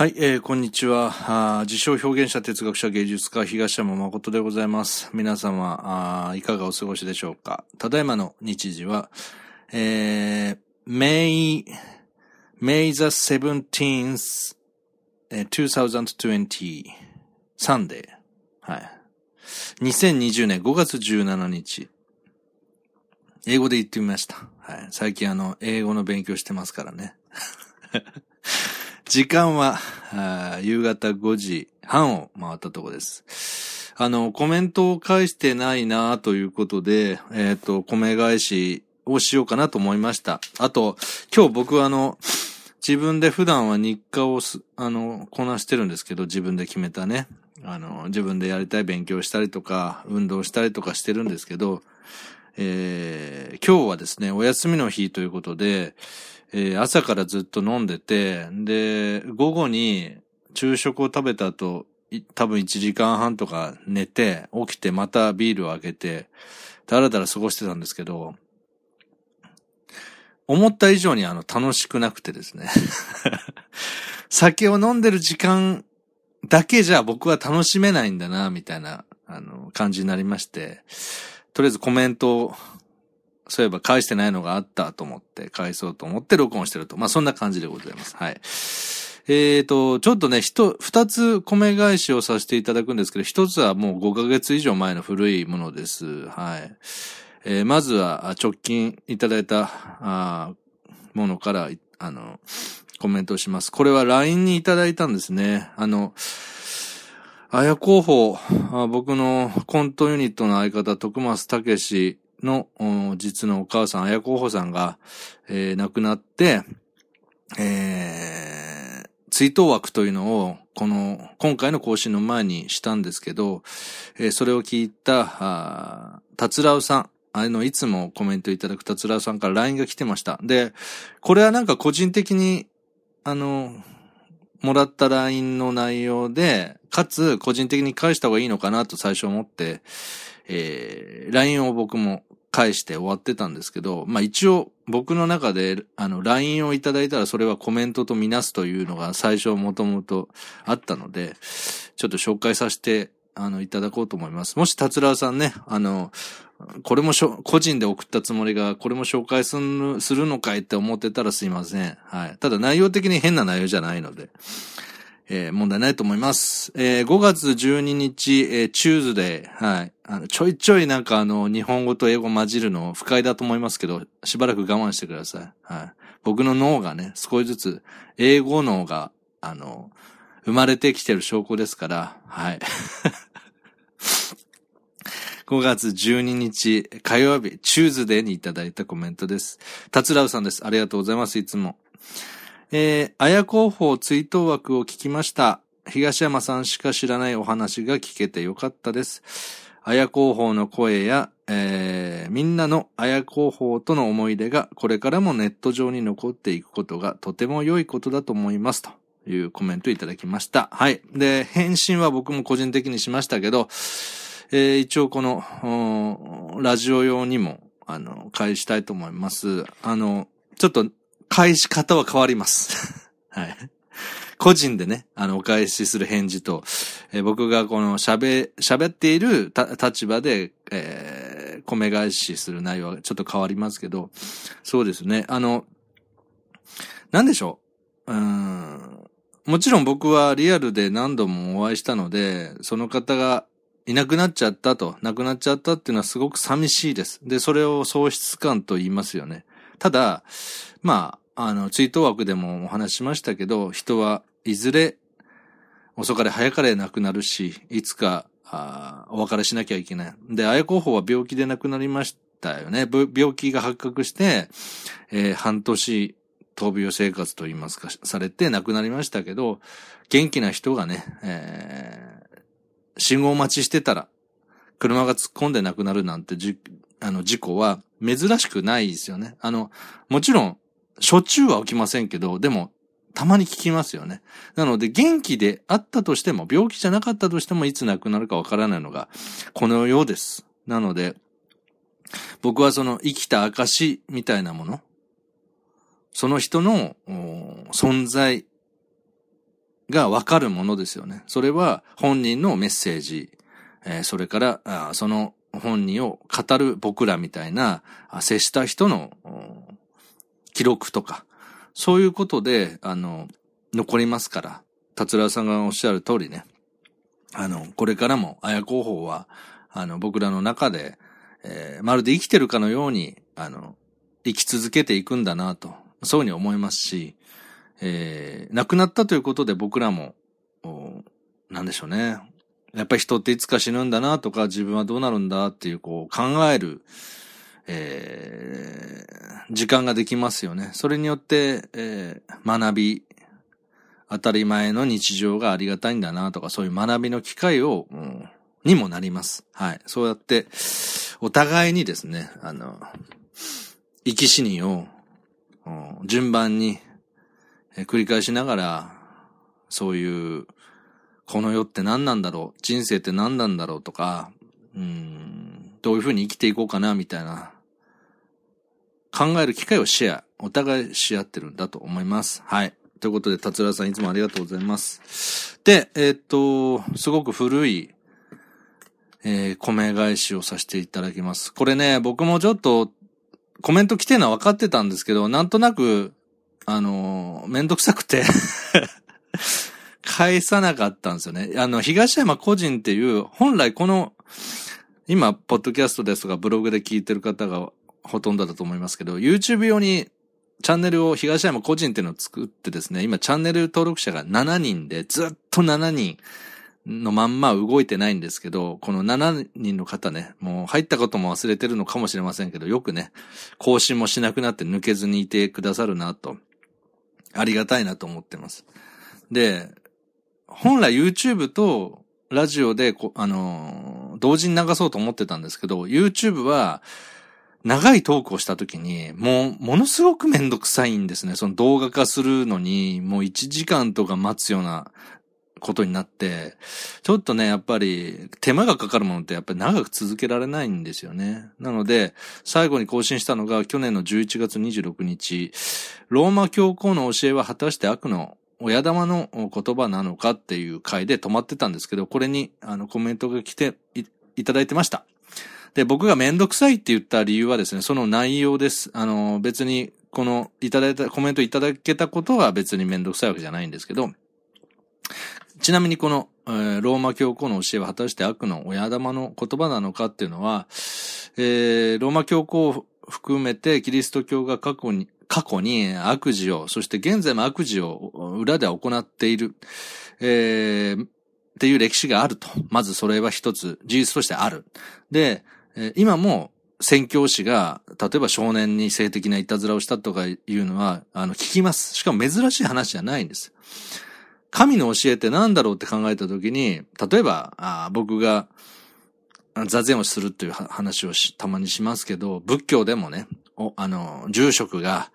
はい、えー、こんにちは。あ自称表現者、哲学者、芸術家、東山誠でございます。皆様、あいかがお過ごしでしょうか？ただいまの日時は、えー、May, May the 17th, 2020, Sunday. はい。2020年5月17日。英語で言ってみました。はい。最近あの、英語の勉強してますからね。時間は、夕方5時半を回ったとこです。あの、コメントを返してないなということで、えっ、ー、と、米返しをしようかなと思いました。あと、今日僕はあの、自分で普段は日課をす、あの、こなしてるんですけど、自分で決めたね。あの、自分でやりたい勉強したりとか、運動したりとかしてるんですけど、えー、今日はですね、お休みの日ということで、えー、朝からずっと飲んでて、で、午後に昼食を食べた後、多分1時間半とか寝て、起きてまたビールを開けて、だらだら過ごしてたんですけど、思った以上にあの楽しくなくてですね。酒を飲んでる時間だけじゃ僕は楽しめないんだな、みたいな、あの、感じになりまして、とりあえずコメントをそういえば返してないのがあったと思って返そうと思って録音してると。まあそんな感じでございます。はい。えっ、ー、と、ちょっとね、一、二つ米返しをさせていただくんですけど、一つはもう5ヶ月以上前の古いものです。はい。えー、まずは直近いただいた、あものから、あの、コメントをします。これは LINE にいただいたんですね。あの、あや候補、僕のコントユニットの相方、徳松武史の実のお母さん、綾候補さんが、えー、亡くなって、えー、追悼枠というのを、この、今回の更新の前にしたんですけど、えー、それを聞いた、たつらうさん、あの、いつもコメントいただくたつらうさんから LINE が来てました。で、これはなんか個人的に、あの、もらった LINE の内容で、かつ個人的に返した方がいいのかなと最初思って、えー、LINE を僕も返して終わってたんですけど、まあ一応僕の中で、あの、LINE をいただいたらそれはコメントとみなすというのが最初もともとあったので、ちょっと紹介させて、あの、いただこうと思います。もし、達郎さんね、あの、これもしょ、個人で送ったつもりが、これも紹介する、するのかいって思ってたらすいません。はい。ただ内容的に変な内容じゃないので。えー、問題ないと思います。えー、5月12日、えー、チューズデー、はい。あの、ちょいちょいなんかあの、日本語と英語混じるの不快だと思いますけど、しばらく我慢してください。はい。僕の脳がね、少しずつ、英語脳が、あの、生まれてきてる証拠ですから、はい。5月12日火曜日、チューズデーにいただいたコメントです。たつらうさんです。ありがとうございます、いつも。えー、綾候補追悼枠を聞きました。東山さんしか知らないお話が聞けてよかったです。綾候補の声や、えー、みんなの綾候補との思い出がこれからもネット上に残っていくことがとても良いことだと思いますというコメントいただきました。はい。で、返信は僕も個人的にしましたけど、えー、一応この、ラジオ用にも、あの、返したいと思います。あの、ちょっと返し方は変わります。はい。個人でね、あの、お返しする返事と、えー、僕がこの喋、喋っている立場で、えー、米返しする内容はちょっと変わりますけど、そうですね。あの、なんでしょう？うん。もちろん僕はリアルで何度もお会いしたので、その方がいなくなっちゃったと、亡くなっちゃったっていうのはすごく寂しいです。で、それを喪失感と言いますよね。ただ、まああ、あの、追悼枠でもお話しましたけど、人はいずれ遅かれ早かれ亡くなるし、いつか、あお別れしなきゃいけない。で、綾候補は病気で亡くなりましたよね。病気が発覚して、えー、半年、闘病生活と言いますか、されて亡くなりましたけど、元気な人がね、えー、信号待ちしてたら、車が突っ込んで亡くなるなんてじ、あの、事故は珍しくないですよね。あの、もちろん、しょっちゅうは起きませんけど、でも、たまに聞きますよね。なので、元気であったとしても、病気じゃなかったとしても、いつ亡くなるかわからないのが、このようです。なので、僕はその生きた証みたいなもの、その人の存在がわかるものですよね。それは本人のメッセージ、えー、それからあ、その本人を語る僕らみたいな、接した人の記録とか、そういうことで、あの、残りますから、達郎さんがおっしゃる通りね、あの、これからも、綾候補は、あの、僕らの中で、えー、まるで生きてるかのように、あの、生き続けていくんだなと、そういうふうに思いますし、えー、亡くなったということで僕らも、なんでしょうね。やっぱり人っていつか死ぬんだなとか、自分はどうなるんだっていう、こう、考える、えー、時間ができますよね。それによって、えー、学び、当たり前の日常がありがたいんだなとか、そういう学びの機会を、うん、にもなります。はい。そうやって、お互いにですね、あの、生き死にを、うん順番にえ、繰り返しながら、そういう、この世って何なんだろう？人生って何なんだろう？とか、うん、どういうふうに生きていこうかなみたいな、考える機会をシェア、お互いし合ってるんだと思います。はい。ということで、達郎さんいつもありがとうございます。で、えー、っと、すごく古い、えー、米返しをさせていただきます。これね、僕もちょっと、コメント来てるのは分かってたんですけど、なんとなく、あのめんどくさくて 返さなかったんですよね。あの、東山個人っていう、本来この、今、ポッドキャストですとかブログで聞いてる方がほとんどだと思いますけど、YouTube 用にチャンネルを東山個人っていうのを作ってですね、今チャンネル登録者が7人で、ずっと7人のまんま動いてないんですけど、この7人の方ね、もう入ったことも忘れてるのかもしれませんけど、よくね、更新もしなくなって抜けずにいてくださるなと、ありがたいなと思ってます。で、本来 YouTube とラジオであの同時に流そうと思ってたんですけど、YouTube は、長いトークをした時に、もう、ものすごくめんどくさいんですね。その動画化するのに、もう1時間とか待つようなことになって、ちょっとね、やっぱり手間がかかるものってやっぱり長く続けられないんですよね。なので、最後に更新したのが去年の11月26日、ローマ教皇の教えは果たして悪の親玉の言葉なのかっていう回で止まってたんですけど、これにあのコメントが来ていただいてました。で、僕がめんどくさいって言った理由はですね、その内容です。あの、別に、この、いただいた、コメントいただけたことは別にめんどくさいわけじゃないんですけど、ちなみにこの、えー、ローマ教皇の教えは果たして悪の親玉の言葉なのかっていうのは、えー、ローマ教皇を含めてキリスト教が過去に、過去に悪事を、そして現在も悪事を裏で行っている、えー、っていう歴史があると。まずそれは一つ事実としてある。で、今も宣教師が、例えば少年に性的ないたずらをしたとかいうのは、あの、聞きます。しかも珍しい話じゃないんです。神の教えって何だろうって考えたときに、例えば、あ僕が座禅をするっていう話をたまにしますけど、仏教でもね、おあの、住職が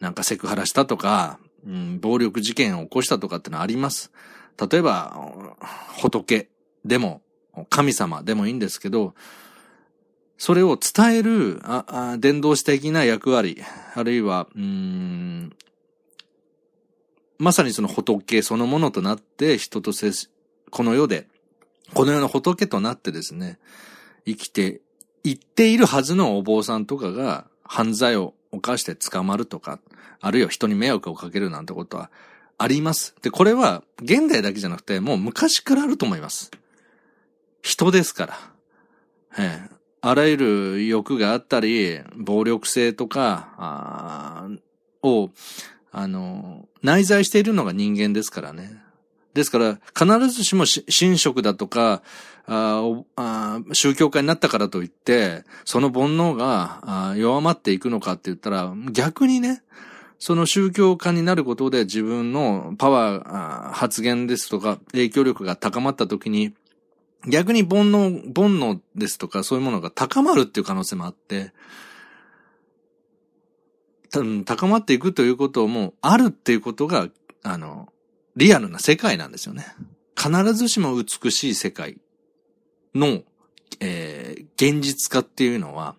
なんかセクハラしたとか、うん、暴力事件を起こしたとかってのはあります。例えば、仏でも、神様でもいいんですけど、それを伝える、あ、あ伝道師的な役割、あるいは、うん、まさにその仏そのものとなって人と接し、この世で、この世の仏となってですね、生きて、いっているはずのお坊さんとかが犯罪を犯して捕まるとか、あるいは人に迷惑をかけるなんてことはあります。で、これは現代だけじゃなくて、もう昔からあると思います。人ですから。ええ、あらゆる欲があったり、暴力性とか、ああを、あの、内在しているのが人間ですからね。ですから、必ずしも神職だとか、あ宗教家になったからといって、その煩悩が弱まっていくのかって言ったら、逆にね、その宗教家になることで自分のパワー、発言ですとか影響力が高まった時に、逆に煩悩、煩悩ですとかそういうものが高まるっていう可能性もあって、高まっていくということもあるっていうことが、あの、リアルな世界なんですよね。必ずしも美しい世界の、えー、現実化っていうのは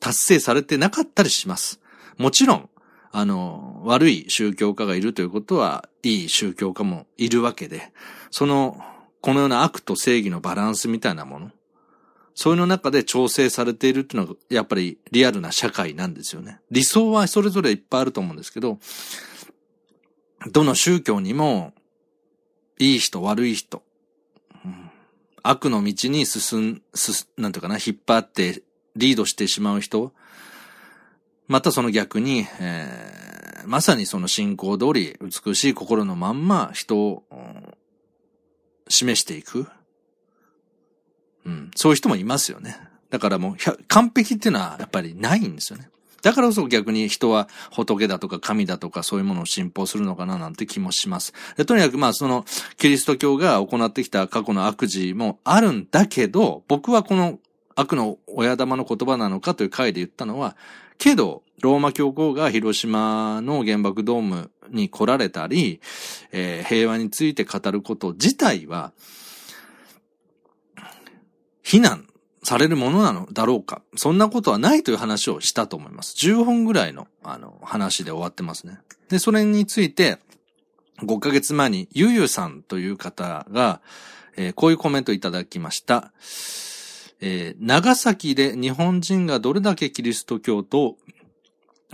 達成されてなかったりします。もちろん、あの、悪い宗教家がいるということは、いい宗教家もいるわけで、その、このような悪と正義のバランスみたいなもの、そういうの中で調整されているっていうのが、やっぱりリアルな社会なんですよね。理想はそれぞれいっぱいあると思うんですけど、どの宗教にも、いい人、悪い人、悪の道に進ん、す、なんていうかな、引っ張ってリードしてしまう人、またその逆に、えー、まさにその信仰通り美しい心のまんま人を、示していく。うん。そういう人もいますよね。だからもう、完璧っていうのはやっぱりないんですよね。だからこそ逆に人は仏だとか神だとかそういうものを信奉するのかななんて気もします。でとにかくまあそのキリスト教が行ってきた過去の悪事もあるんだけど、僕はこの悪の親玉の言葉なのかという回で言ったのは、けど、ローマ教皇が広島の原爆ドームに来られたり、えー、平和について語ること自体は、非難されるものなのだろうか。そんなことはないという話をしたと思います。10本ぐらいの、あの、話で終わってますね。で、それについて、5ヶ月前に、ゆゆさんという方が、えー、こういうコメントいただきました。えー、長崎で日本人がどれだけキリスト教と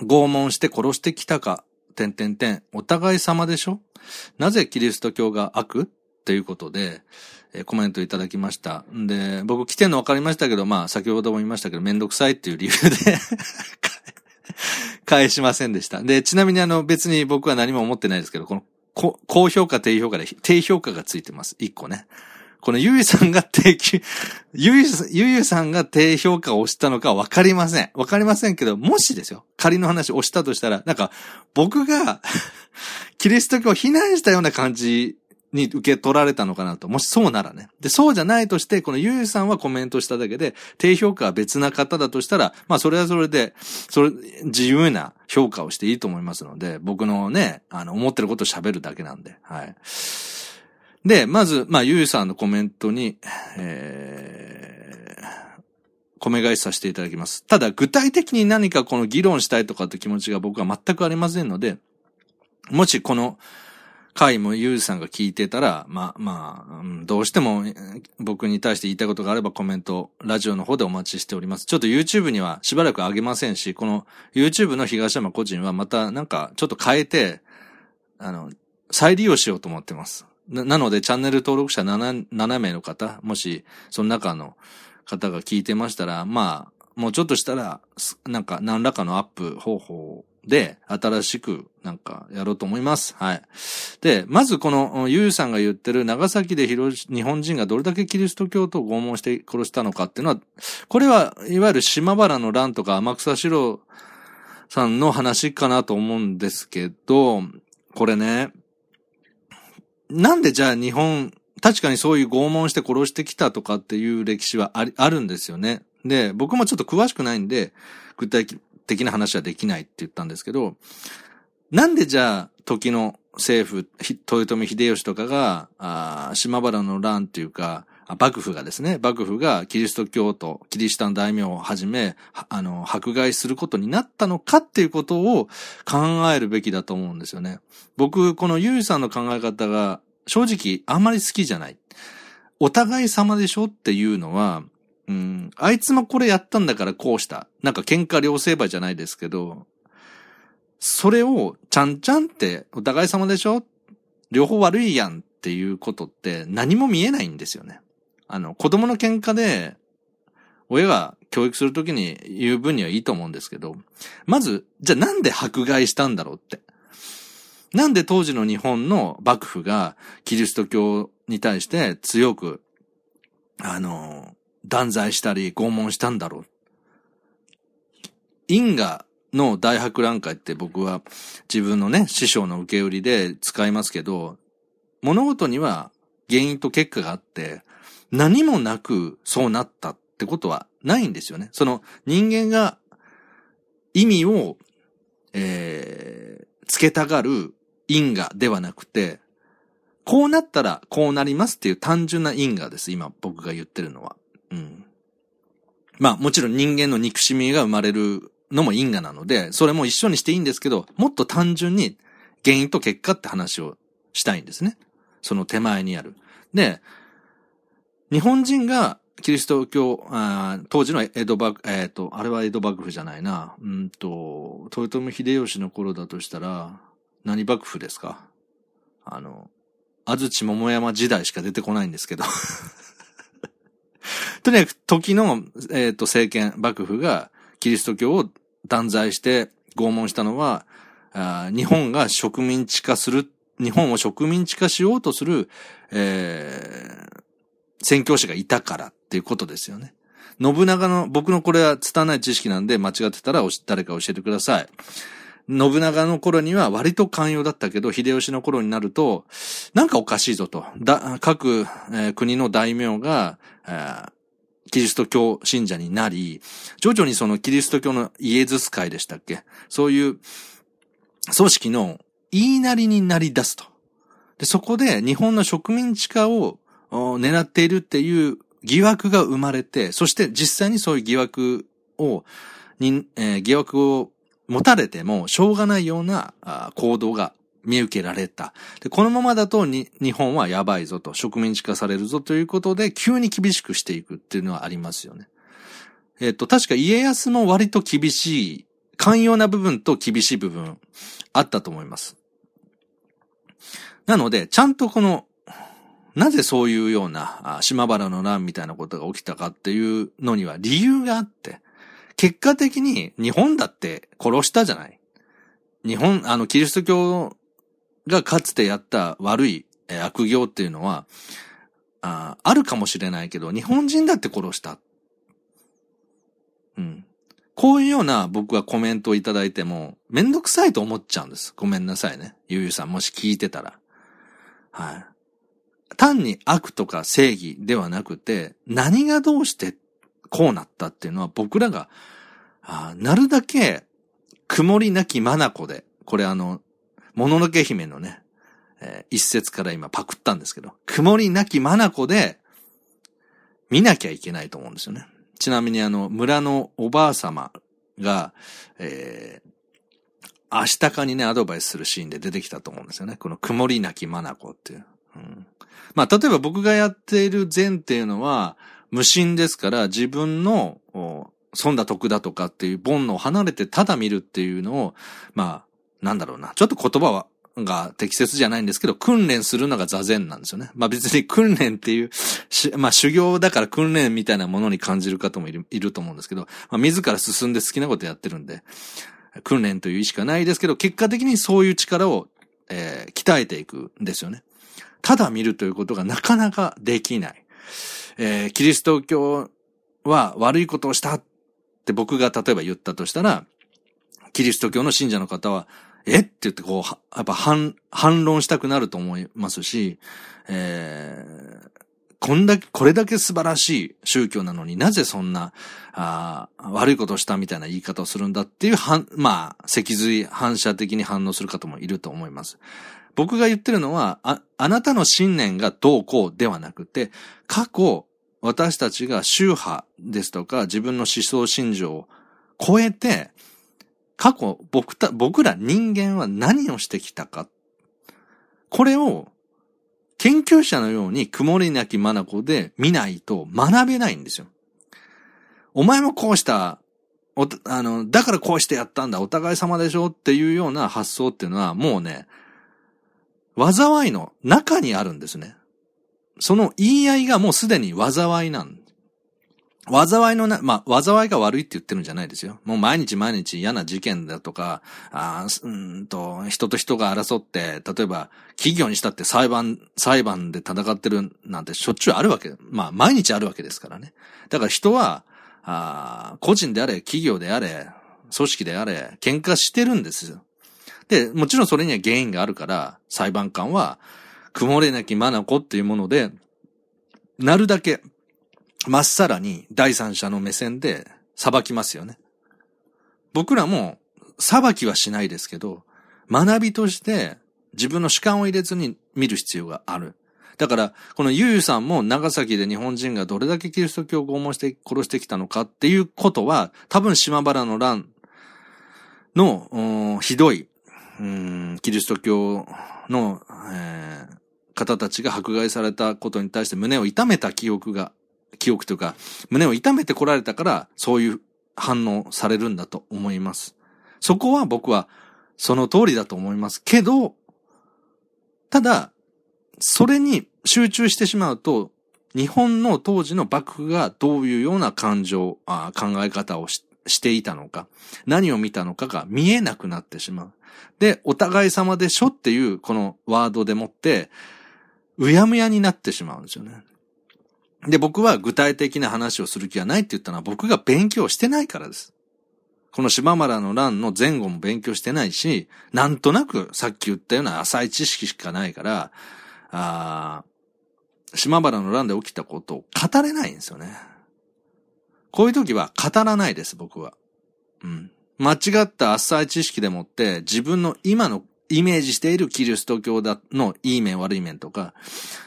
拷問して殺してきたか、点点点、お互い様でしょ？なぜキリスト教が悪？っていうことで、え、コメントいただきました。んで、僕来てんの分かりましたけど、まあ、先ほども言いましたけど、めんどくさいっていう理由で 返しませんでした。で、ちなみにあの、別に僕は何も思ってないですけど、この、高評価、低評価で、低評価がついてます。一個ね。このゆいさんが低、ゆい、ゆゆさんが低評価を押したのかわかりません。わかりませんけど、もしですよ。仮の話を押したとしたら、なんか、僕が キリスト教を非難したような感じに受け取られたのかなと。もしそうならね。で、そうじゃないとして、このゆゆさんはコメントしただけで、低評価は別な方だとしたら、まあそれはそれで、それ、自由な評価をしていいと思いますので、僕のね、あの、思ってることを喋るだけなんで、はい。で、まず、まあ、ゆうさんのコメントに、えー、米返しさせていただきます。ただ、具体的に何かこの議論したいとかって気持ちが僕は全くありませんので、もしこの回もゆうさんが聞いてたら、まあ、まあ、どうしても僕に対して言いたいことがあればコメント、ラジオの方でお待ちしております。ちょっと YouTube にはしばらく上げませんし、この YouTube の東山個人はまたなんかちょっと変えて、あの、再利用しようと思ってます。な、なので、チャンネル登録者 7, 7名の方、もし、その中の方が聞いてましたら、まあ、もうちょっとしたら、なんか、何らかのアップ方法で、新しく、なんか、やろうと思います。はい。で、まずこの、ゆうさんが言ってる、長崎で広日本人がどれだけキリスト教徒を拷問して殺したのかっていうのは、これは、いわゆる島原の乱とか天草四郎さんの話かなと思うんですけど、これね、なんでじゃあ日本、確かにそういう拷問して殺してきたとかっていう歴史はあり、あるんですよね。で、僕もちょっと詳しくないんで、具体的な話はできないって言ったんですけど、なんでじゃあ、時の政府、豊臣秀吉とかが、あ島原の乱っていうか、幕府がですね、幕府がキリスト教徒、キリシタン大名をはじめ、あの、迫害することになったのかっていうことを考えるべきだと思うんですよね。僕、このゆうさんの考え方が、正直あんまり好きじゃない。お互い様でしょっていうのは、うん、あいつもこれやったんだからこうした。なんか喧嘩両成敗じゃないですけど、それをちゃんちゃんってお互い様でしょ？両方悪いやんっていうことって何も見えないんですよね。あの、子供の喧嘩で、親が教育するときに言う分にはいいと思うんですけど、まず、じゃあなんで迫害したんだろうって。なんで当時の日本の幕府がキリスト教に対して強く、あの、断罪したり拷問したんだろう。因果の大博覧会って僕は自分のね、師匠の受け売りで使いますけど、物事には原因と結果があって、何もなくそうなったってことはないんですよね。その人間が意味を、えー、つけたがる因果ではなくて、こうなったらこうなりますっていう単純な因果です。今僕が言ってるのは。うん。まあもちろん人間の憎しみが生まれるのも因果なので、それも一緒にしていいんですけど、もっと単純に原因と結果って話をしたいんですね。その手前にある。で、日本人がキリスト教、あ当時の江戸幕、えっ、ー、と、あれは江戸幕府じゃないな。うんと、豊臣秀吉の頃だとしたら、何幕府ですか？あの、安土桃山時代しか出てこないんですけどとにかく時の、えっ、ー、と、政権、幕府がキリスト教を断罪して拷問したのは、あ日本が植民地化する、日本を植民地化しようとする、えー、宣教師がいたからっていうことですよね。信長の、僕のこれは拙い知識なんで間違ってたら誰か教えてください。信長の頃には割と寛容だったけど、秀吉の頃になると、なんかおかしいぞと。だ各、えー、国の大名が、キリスト教信者になり、徐々にそのキリスト教のイエズス会でしたっけ？そういう組織の言いなりになり出すと。で、そこで日本の植民地化を狙っているっていう疑惑が生まれて、そして実際にそういう疑惑を、にえー、疑惑を持たれてもしょうがないような行動が見受けられた。で、このままだとに、日本はやばいぞと、植民地化されるぞということで、急に厳しくしていくっていうのはありますよね。えっと、確か家康も割と厳しい、寛容な部分と厳しい部分、あったと思います。なので、ちゃんとこの、なぜそういうような、島原の乱みたいなことが起きたかっていうのには理由があって、結果的に日本だって殺したじゃない。日本、あの、キリスト教がかつてやった悪い悪行っていうのは、ああるかもしれないけど、日本人だって殺した。うん。こういうような僕はコメントをいただいても、めんどくさいと思っちゃうんです。ごめんなさいね。ゆうゆうさんもし聞いてたら。はい。単に悪とか正義ではなくて、何がどうしてこうなったっていうのは僕らが、あなるだけ曇りなき眼で、これあの、もののけ姫のね、えー、一節から今パクったんですけど、曇りなき眼で見なきゃいけないと思うんですよね。ちなみにあの、村のおばあ様が、えー、明日かにね、アドバイスするシーンで出てきたと思うんですよね。この曇りなき眼っていう。うん、まあ、例えば僕がやっている善っていうのは、無心ですから自分の損だ得だとかっていう煩悩を離れてただ見るっていうのを、まあ、なんだろうな。ちょっと言葉は、が適切じゃないんですけど、訓練するのが座禅なんですよね。まあ別に訓練っていう、まあ修行だから訓練みたいなものに感じる方もいるいると思うんですけど、まあ自ら進んで好きなことやってるんで、訓練という意識はないですけど、結果的にそういう力を、えー、鍛えていくんですよね。ただ見るということがなかなかできない。えー、キリスト教は悪いことをしたって僕が例えば言ったとしたら、キリスト教の信者の方は、え？って言ってこう、やっぱ反、反論したくなると思いますし、えー、こんだけ、これだけ素晴らしい宗教なのになぜそんな、あ悪いことをしたみたいな言い方をするんだっていう、はまあ、脊髄反射的に反応する方もいると思います。僕が言ってるのは、あ、あなたの信念がどうこうではなくて、過去、私たちが宗派ですとか自分の思想信条を超えて、過去、僕た、僕ら人間は何をしてきたか。これを、研究者のように曇りなき眼で見ないと学べないんですよ。お前もこうした、お、あの、だからこうしてやったんだ、お互い様でしょ？っていうような発想っていうのはもうね、災いの中にあるんですね。その言い合いがもうすでに災いなん災いのな、まあ、災いが悪いって言ってるんじゃないですよ。もう毎日毎日嫌な事件だとか、あうんと、人と人が争って、例えば、企業にしたって裁判、裁判で戦ってるなんてしょっちゅうあるわけ。まあ、毎日あるわけですからね。だから人は、あ個人であれ、企業であれ、組織であれ、喧嘩してるんですよ。で、もちろんそれには原因があるから、裁判官は、曇れなき眼っていうもので、なるだけ、まっさらに第三者の目線で裁きますよね。僕らも裁きはしないですけど、学びとして自分の主観を入れずに見る必要がある。だから、このゆうゆさんも長崎で日本人がどれだけキリスト教を拷問して殺してきたのかっていうことは、多分島原の乱の、ひどい、キリスト教の、えー、方たちが迫害されたことに対して胸を痛めた記憶が、記憶というか、胸を痛めてこられたから、そういう反応されるんだと思います。そこは僕はその通りだと思いますけど、ただ、それに集中してしまうと、日本の当時の幕府がどういうような感情、あ考え方をししていたのか、何を見たのかが見えなくなってしまう。で、お互い様でしょっていうこのワードでもって、うやむやになってしまうんですよね。で、僕は具体的な話をする気はないって言ったのは僕が勉強してないからです。この島原の乱の前後も勉強してないし、なんとなくさっき言ったような浅い知識しかないから、あ島原の乱で起きたことを語れないんですよね。こういう時は語らないです、僕は。うん。間違った浅い知識でもって自分の今のイメージしているキリスト教だのいい面悪い面とか、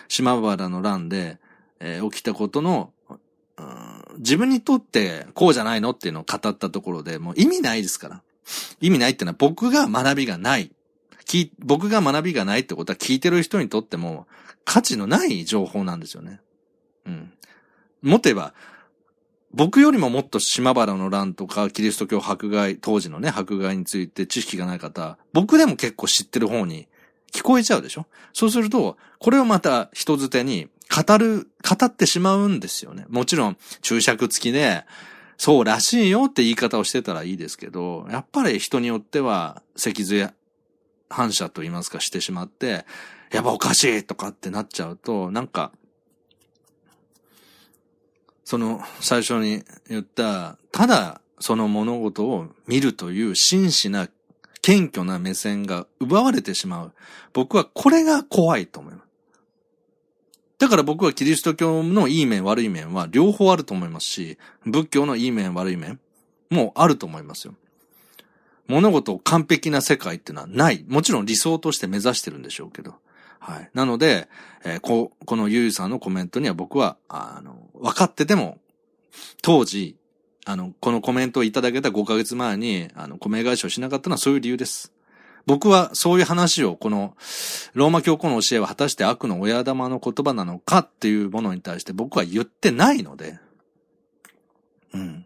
島原の乱で、えー、起きたことの、うん、自分にとってこうじゃないのっていうのを語ったところでもう意味ないですから。意味ないってのは僕が学びがない。僕が学びがないってことは聞いてる人にとっても価値のない情報なんですよね。うん。もっと言えば、僕よりももっと島原の乱とかキリスト教迫害、当時のね、迫害について知識がない方、僕でも結構知ってる方に聞こえちゃうでしょ？そうすると、これをまた人づてに語る、語ってしまうんですよね。もちろん注釈付きで、そうらしいよって言い方をしてたらいいですけど、やっぱり人によっては脊髄反射と言いますかしてしまって、やっぱおかしいとかってなっちゃうと、なんか、その最初に言った、ただその物事を見るという真摯な謙虚な目線が奪われてしまう。僕はこれが怖いと思います。だから僕はキリスト教のいい面悪い面は両方あると思いますし、仏教のいい面悪い面もあると思いますよ。物事を完璧な世界っていうのはない。もちろん理想として目指してるんでしょうけど。はい。なので、えー、こ、このゆうさんのコメントには僕は、あの、分かってても、当時、あの、このコメントをいただけた5ヶ月前に、あの、米返しをしなかったのはそういう理由です。僕はそういう話を、この、ローマ教皇の教えは果たして悪の親玉の言葉なのかっていうものに対して僕は言ってないので、うん。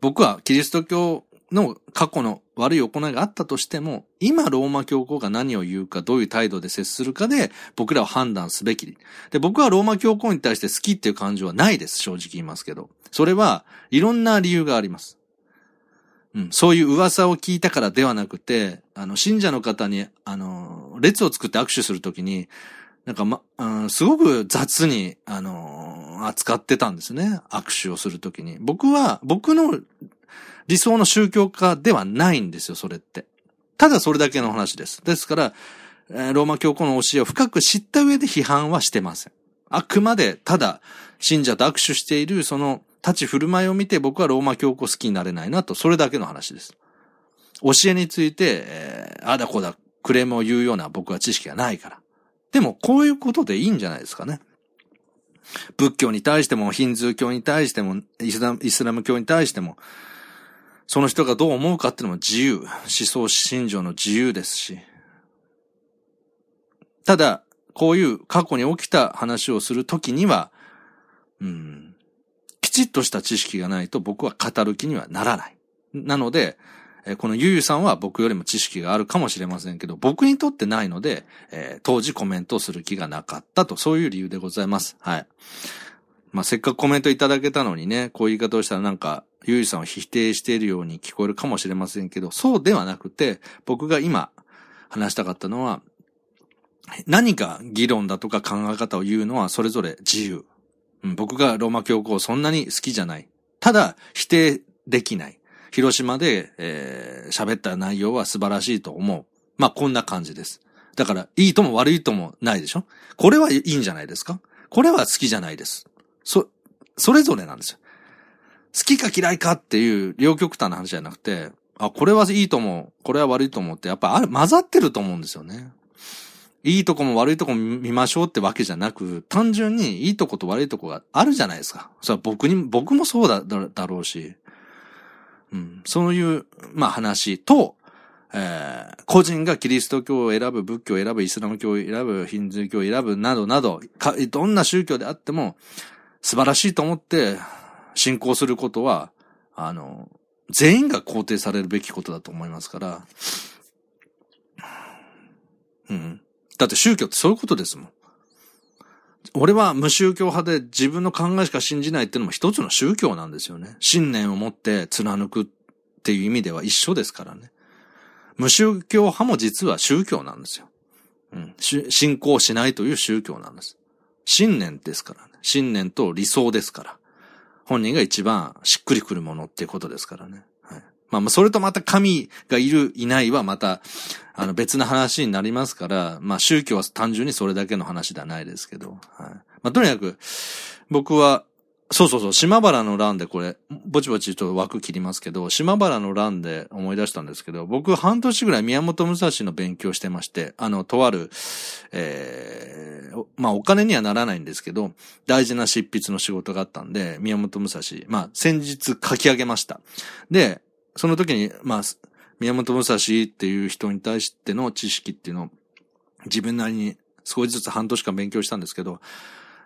僕はキリスト教の過去の悪い行いがあったとしても、今ローマ教皇が何を言うか、どういう態度で接するかで、僕らは判断すべき。で、僕はローマ教皇に対して好きっていう感情はないです、正直言いますけど。それは、いろんな理由があります。うん、そういう噂を聞いたからではなくて、あの、信者の方に、あの、列を作って握手するときに、なんかま、うん、すごく雑に、あの、扱ってたんですね。握手をするときに。僕は、僕の理想の宗教家ではないんですよ、それって。ただそれだけの話です。ですから、ローマ教皇の教えを深く知った上で批判はしてません。あくまで、ただ、信者と握手しているその立ち振る舞いを見て僕はローマ教皇好きになれないなと、それだけの話です。教えについて、えー、あだこだクレームを言うような僕は知識がないから。でも、こういうことでいいんじゃないですかね。仏教に対しても、ヒンズー教に対しても、イスラムイスラム教に対しても、その人がどう思うかっていうのも自由、思想信条の自由ですし。ただ、こういう過去に起きた話をするときには、うん、ちっとした知識がないと僕は語る気にはならない。なので、えこのゆゆさんは僕よりも知識があるかもしれませんけど、僕にとってないので、えー、当時コメントをする気がなかったと、そういう理由でございます。はい。まあ、せっかくコメントいただけたのにね、こういう言い方をしたらなんか、ゆいさんを否定しているように聞こえるかもしれませんけど、そうではなくて、僕が今話したかったのは、何か議論だとか考え方を言うのはそれぞれ自由。僕がローマ教皇そんなに好きじゃない。ただ、否定できない。広島で、えー、喋った内容は素晴らしいと思う。まあ、こんな感じです。だから、いいとも悪いともないでしょ？これはいいんじゃないですか？これは好きじゃないです。そ、それぞれなんですよ。好きか嫌いかっていう両極端な話じゃなくて、あ、これはいいと思う、これは悪いと思うって、やっぱある、混ざってると思うんですよね。いいとこも悪いとこも見ましょうってわけじゃなく、単純にいいとこと悪いとこがあるじゃないですか。それは僕に、僕もそうだ、だろうし。うん、そういう、まあ話と、えー、個人がキリスト教を選ぶ、仏教を選ぶ、イスラム教を選ぶ、ヒンズー教を選ぶ、などなど、どんな宗教であっても、素晴らしいと思って信仰することは、あの、全員が肯定されるべきことだと思いますから、うん。だって宗教ってそういうことですもん。俺は無宗教派で自分の考えしか信じないっていうのも一つの宗教なんですよね。信念を持って貫くっていう意味では一緒ですからね。無宗教派も実は宗教なんですよ。うん。信仰しないという宗教なんです。信念ですからね。信念と理想ですから。本人が一番しっくりくるものっていうことですからね。はい。まあ、それとまた神がいる、いないはまた、あの別な話になりますから、まあ宗教は単純にそれだけの話ではないですけど、はい。まあとにかく、僕は、そうそうそう、島原の乱でこれ、ぼちぼちちょっと枠切りますけど、島原の乱で思い出したんですけど、僕半年ぐらい宮本武蔵の勉強してまして、あの、とある、えー、まあお金にはならないんですけど、大事な執筆の仕事があったんで、宮本武蔵、まあ先日書き上げました。で、その時に、まあ、宮本武蔵っていう人に対しての知識っていうのを自分なりに少しずつ半年間勉強したんですけど、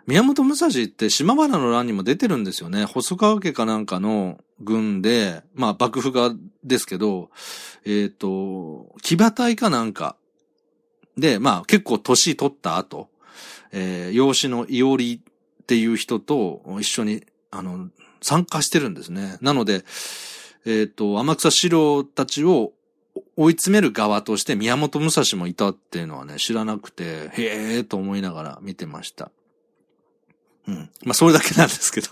宮本武蔵って島原の乱にも出てるんですよね。細川家かなんかの軍で、まあ幕府側ですけど、えっ、ー、と、騎馬隊かなんかで、まあ結構年取った後、えー、養子の伊織っていう人と一緒に、あの、参加してるんですね。なので、えっ、ー、と、天草四郎たちを追い詰める側として宮本武蔵もいたっていうのはね、知らなくて、へえーと思いながら見てました。うん。まあ、それだけなんですけど。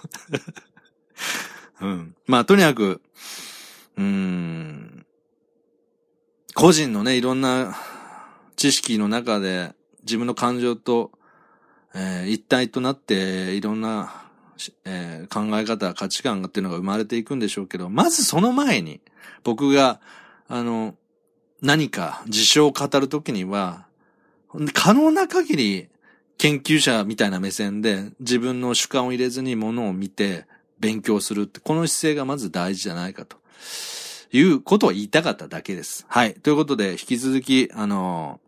うん。まあ、とにかく、うん、個人のね、いろんな知識の中で自分の感情と、えー、一体となっていろんなえー、考え方、価値観っていうのが生まれていくんでしょうけど、まずその前に、僕が、あの、何か事象を語るときには、可能な限り研究者みたいな目線で自分の主観を入れずにものを見て勉強するって、この姿勢がまず大事じゃないかと。いうことを言いたかっただけです。はい。ということで、引き続き、あの、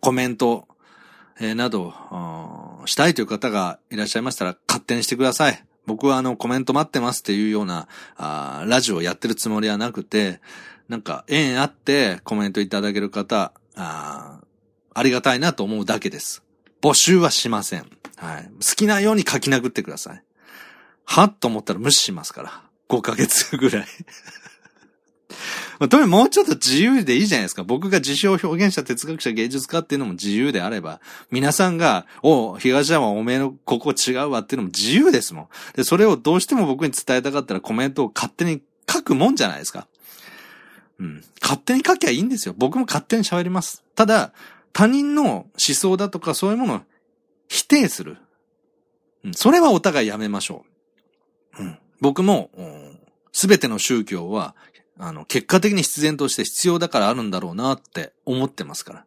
コメント、え、など、したいという方がいらっしゃいましたら、勝手にしてください。僕はあの、コメント待ってますっていうような、あラジオをやってるつもりはなくて、なんか、縁あってコメントいただける方、あありがたいなと思うだけです。募集はしません。はい。好きなように書き殴ってください。はっと思ったら無視しますから。5ヶ月ぐらいまあ、とにかくもうちょっと自由でいいじゃないですか。僕が自称表現者、哲学者、芸術家っていうのも自由であれば、皆さんが、お東山おめえのここ違うわっていうのも自由ですもん。で、それをどうしても僕に伝えたかったらコメントを勝手に書くもんじゃないですか。うん。勝手に書きゃいいんですよ。僕も勝手に喋ります。ただ、他人の思想だとかそういうものを否定する。うん。それはお互いやめましょう。うん。僕も、すべての宗教はあの、結果的に必然として必要だからあるんだろうなって思ってますから。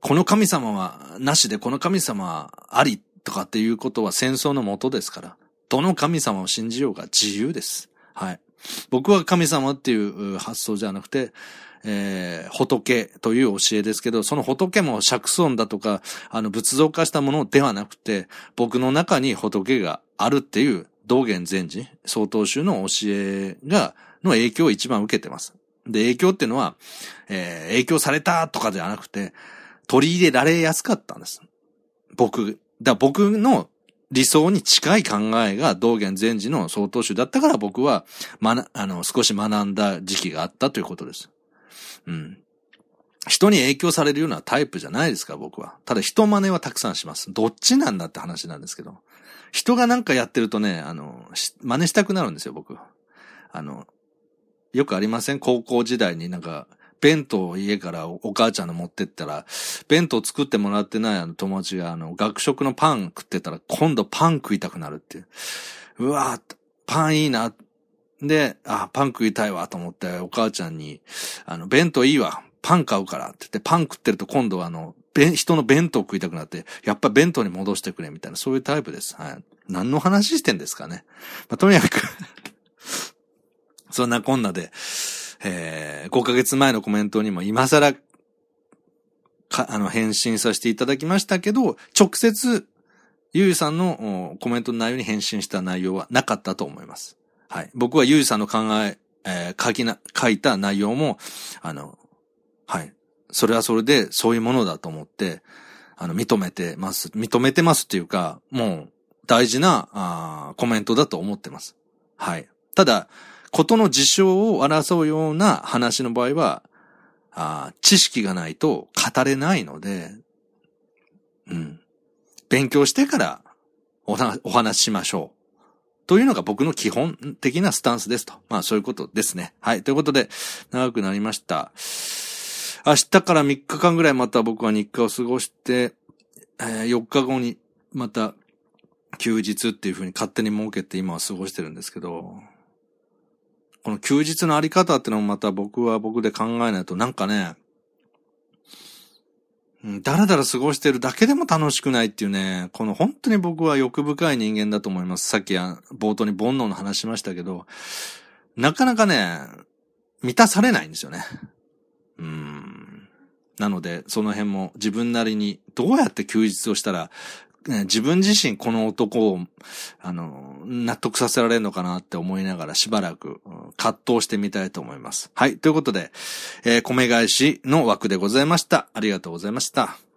この神様はなしでこの神様はありとかっていうことは戦争のもとですから。どの神様を信じようが自由です。はい。僕は神様っていう発想じゃなくて、えー、仏という教えですけど、その仏も釈尊だとか、あの、仏像化したものではなくて、僕の中に仏があるっていう道元禅師、曹洞宗の教えが、の影響を一番受けてます。で、影響っていうのは、えー、影響されたとかではなくて、取り入れられやすかったんです。僕、だ僕の理想に近い考えが道元禅師の総統集だったから僕は、まあの、少し学んだ時期があったということです。うん。人に影響されるようなタイプじゃないですか、僕は。ただ人真似はたくさんします。どっちなんだって話なんですけど。人がなんかやってるとね、あの、真似したくなるんですよ、僕。あの、よくありません？高校時代になんか、弁当を家からお母ちゃんの持ってったら、弁当作ってもらってないあの友達があの、学食のパン食ってたら今度パン食いたくなるっていう。うわぁ、パンいいな。で、あ、パン食いたいわと思ってお母ちゃんに、あの、弁当いいわ。パン買うからって言って、パン食ってると今度はあの、人の弁当食いたくなって、やっぱ弁当に戻してくれみたいな、そういうタイプです。はい。何の話してんですかね。まあ、とにかくそんなこんなで、えー、5ヶ月前のコメントにも今更、か、あの、返信させていただきましたけど、直接、ゆうさんのコメントの内容に返信した内容はなかったと思います。はい。僕はゆうさんの考え、えー、書きな、書いた内容も、あの、はい。それはそれでそういうものだと思って、あの、認めてます。認めてますっていうか、もう、大事な、あコメントだと思ってます。はい。ただ、ことの事象を争うような話の場合は、あ知識がないと語れないので、うん。勉強してからおお話ししましょう。というのが僕の基本的なスタンスですと。まあそういうことですね。はい。ということで、長くなりました。明日から3日間ぐらいまた僕は日課を過ごして、えー、4日後にまた休日っていう風に勝手に設けて今は過ごしてるんですけど、この休日のあり方ってのもまた僕は僕で考えないとなんかね、だらだら過ごしてるだけでも楽しくないっていうね、この本当に僕は欲深い人間だと思います。さっき冒頭に煩悩の話しましたけど、なかなかね、満たされないんですよね。うん。なので、その辺も自分なりにどうやって休日をしたら自分自身この男を、あの、納得させられるのかなって思いながらしばらく葛藤してみたいと思います。はい。ということで、えー、米返しの枠でございました。ありがとうございました。